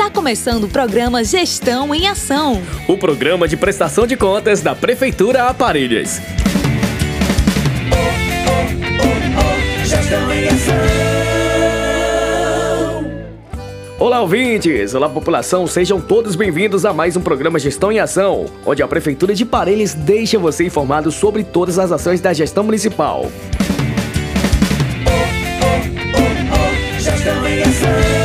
Está começando o programa Gestão em Ação. O programa de prestação de contas da Prefeitura Aparelhas. Olá, ouvintes! Olá, população! Sejam todos bem-vindos a mais um programa Gestão em Ação, onde a Prefeitura de Parelhas deixa você informado sobre todas as ações da gestão municipal. Gestão em Ação.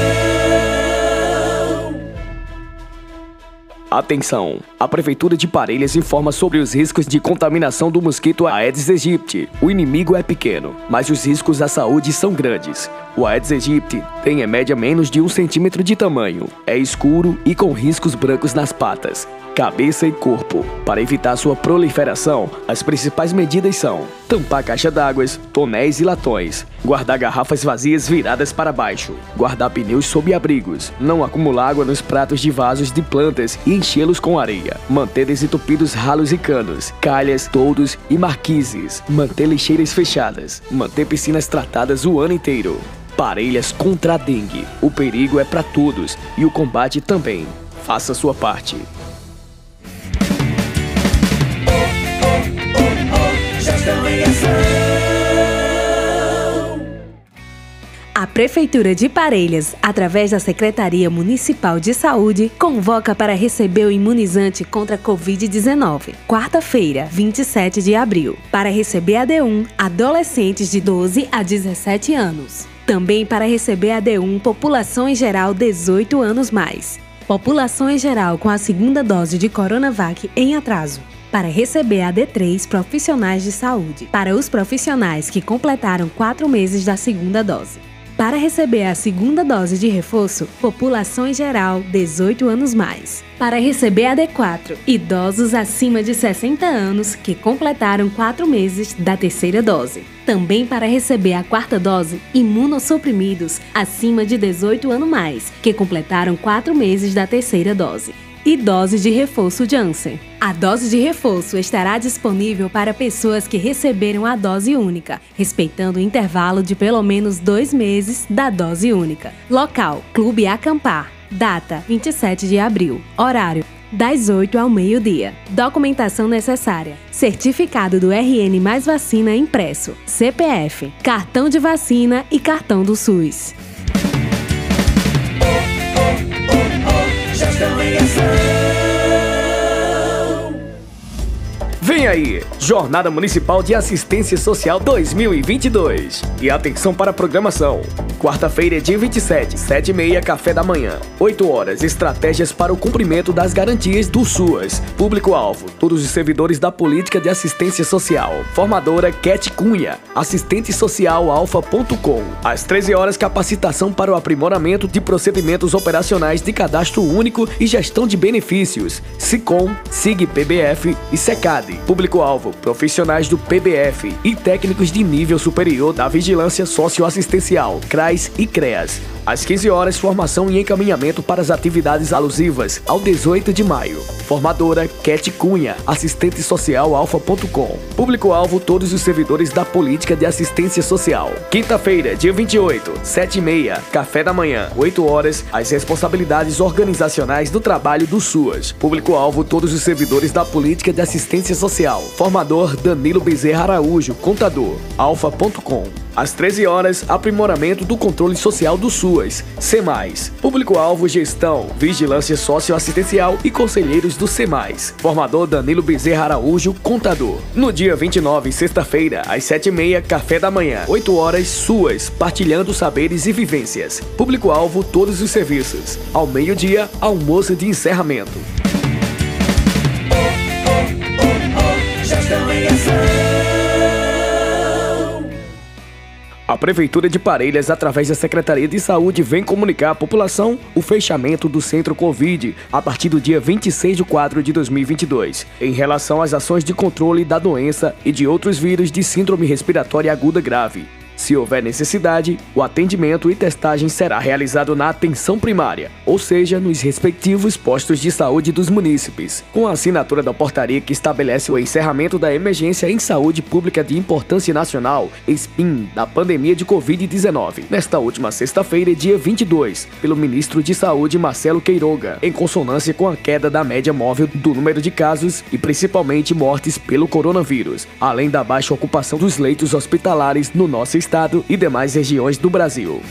Atenção! A Prefeitura de Parelhas informa sobre os riscos de contaminação do mosquito Aedes aegypti. O inimigo é pequeno, mas os riscos à saúde são grandes. O Aedes aegypti tem em média menos de um centímetro de tamanho. É escuro e com riscos brancos nas patas cabeça e corpo. Para evitar sua proliferação, as principais medidas são tampar caixa d'água, tonéis e latões, guardar garrafas vazias viradas para baixo, guardar pneus sob abrigos, não acumular água nos pratos de vasos de plantas e enchê-los com areia, manter desentupidos ralos e canos, calhas, toldos e marquises, manter lixeiras fechadas, manter piscinas tratadas o ano inteiro. Parelhas contra a dengue. O perigo é para todos e o combate também. Faça sua parte. Prefeitura de Parelhas, através da Secretaria Municipal de Saúde, convoca para receber o imunizante contra a Covid-19, quarta-feira, 27 de abril, para receber a D1 adolescentes de 12 a 17 anos. Também para receber a D1 população em geral 18 anos mais. População em geral com a segunda dose de Coronavac em atraso para receber a D3 profissionais de saúde, para os profissionais que completaram quatro meses da segunda dose. Para receber a segunda dose de reforço, população em geral 18 anos mais. Para receber a D4, idosos acima de 60 anos que completaram 4 meses da terceira dose. Também para receber a quarta dose, imunossuprimidos acima de 18 anos mais, que completaram 4 meses da terceira dose e dose de reforço Janssen. A dose de reforço estará disponível para pessoas que receberam a dose única, respeitando o intervalo de pelo menos dois meses da dose única. Local: Clube Acampar. Data: 27 de abril. Horário: das 8 ao meio-dia. Documentação necessária: certificado do RN mais vacina impresso, CPF, cartão de vacina e cartão do SUS. Yes, sir. Vem aí, Jornada Municipal de Assistência Social 2022. E atenção para a programação. Quarta-feira, dia 27, 7 e meia, café da manhã. 8 horas, estratégias para o cumprimento das garantias do SUAS. Público-alvo, todos os servidores da Política de Assistência Social. Formadora Cat Cunha, assistente social alfa.com. Às 13 horas, capacitação para o aprimoramento de procedimentos operacionais de cadastro único e gestão de benefícios. SICOM, SIG PBF e SECAD. Público-alvo, profissionais do PBF e técnicos de nível superior da Vigilância Socioassistencial, CRAS e CREAS. Às 15 horas, formação e encaminhamento para as atividades alusivas ao 18 de maio. Formadora Cat Cunha, assistente social alfa.com. Público-alvo todos os servidores da política de assistência social. Quinta-feira, dia 28, 7 e meia, café da manhã, 8 horas, as responsabilidades organizacionais do trabalho do SUAS. Público-alvo todos os servidores da política de assistência social. Formador Danilo Bezerra Araújo, contador, alfa.com. Às 13 horas, aprimoramento do controle social do SUAS, CEMAIS, público-alvo, gestão, vigilância socioassistencial e conselheiros do CEMAIS. Formador Danilo Bezerra Araújo, contador. No dia 29, sexta-feira, às 7h30, café da manhã, 8 horas, SUAS, partilhando saberes e vivências. Público-alvo, todos os serviços. Ao meio-dia, almoço de encerramento. A Prefeitura de Parelhas, através da Secretaria de Saúde, vem comunicar à população o fechamento do Centro Covid a partir do dia 26 de 4 de 2022, em relação às ações de controle da doença e de outros vírus de síndrome respiratória aguda grave. Se houver necessidade, o atendimento e testagem será realizado na atenção primária, ou seja, nos respectivos postos de saúde dos munícipes, com a assinatura da portaria que estabelece o encerramento da emergência em saúde pública de importância nacional, SPIN, da pandemia de Covid-19, nesta última sexta-feira, dia 22, pelo ministro de Saúde Marcelo Queiroga, em consonância com a queda da média móvel do número de casos e principalmente mortes pelo coronavírus, além da baixa ocupação dos leitos hospitalares no nosso estado e demais regiões do Brasil.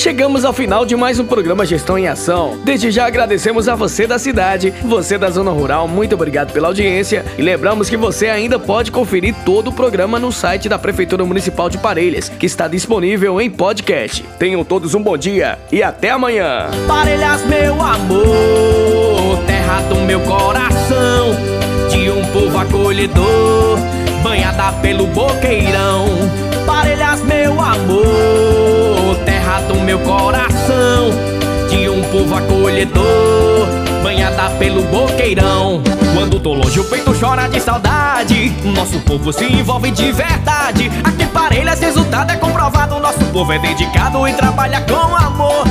Chegamos ao final de mais um programa Gestão em Ação. Desde já agradecemos a você da cidade, você da zona rural, muito obrigado pela audiência e lembramos que você ainda pode conferir todo o programa no site da Prefeitura Municipal de Parelhas, que está disponível em podcast. Tenham todos um bom dia e até amanhã. Parelhas, meu amor, terra do meu coração, de um povo acolhedor, banhada pelo boqueirão. Parelhas, meu amor, terra do meu coração, de um povo acolhedor, banhada pelo boqueirão. Quando tô longe, o peito chora de saudade. Nosso povo se envolve de verdade. Aqui Parelhas, resultado é comprovado. Nosso povo é dedicado e trabalha com amor.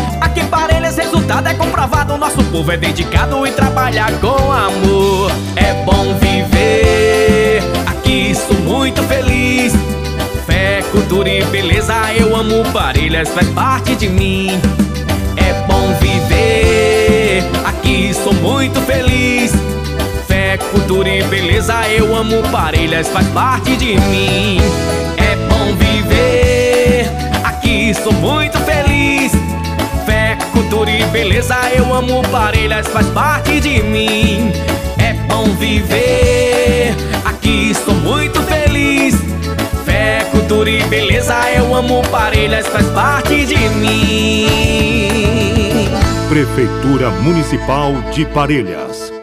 É comprovado. Nosso povo é dedicado e trabalha com amor. É bom viver. Aqui sou muito feliz. Fé, cultura e beleza, eu amo Parelhas, faz parte de mim. É bom viver, aqui sou muito feliz. Fé, cultura e beleza, eu amo Parelhas, faz parte de mim. É bom viver, aqui sou muito feliz. Fé, cultura e beleza, eu amo Parelhas, faz parte de mim. É bom viver, aqui sou muito feliz. Fé, cultura e beleza, eu amo Parelhas, faz parte de mim. Prefeitura Municipal de Parelhas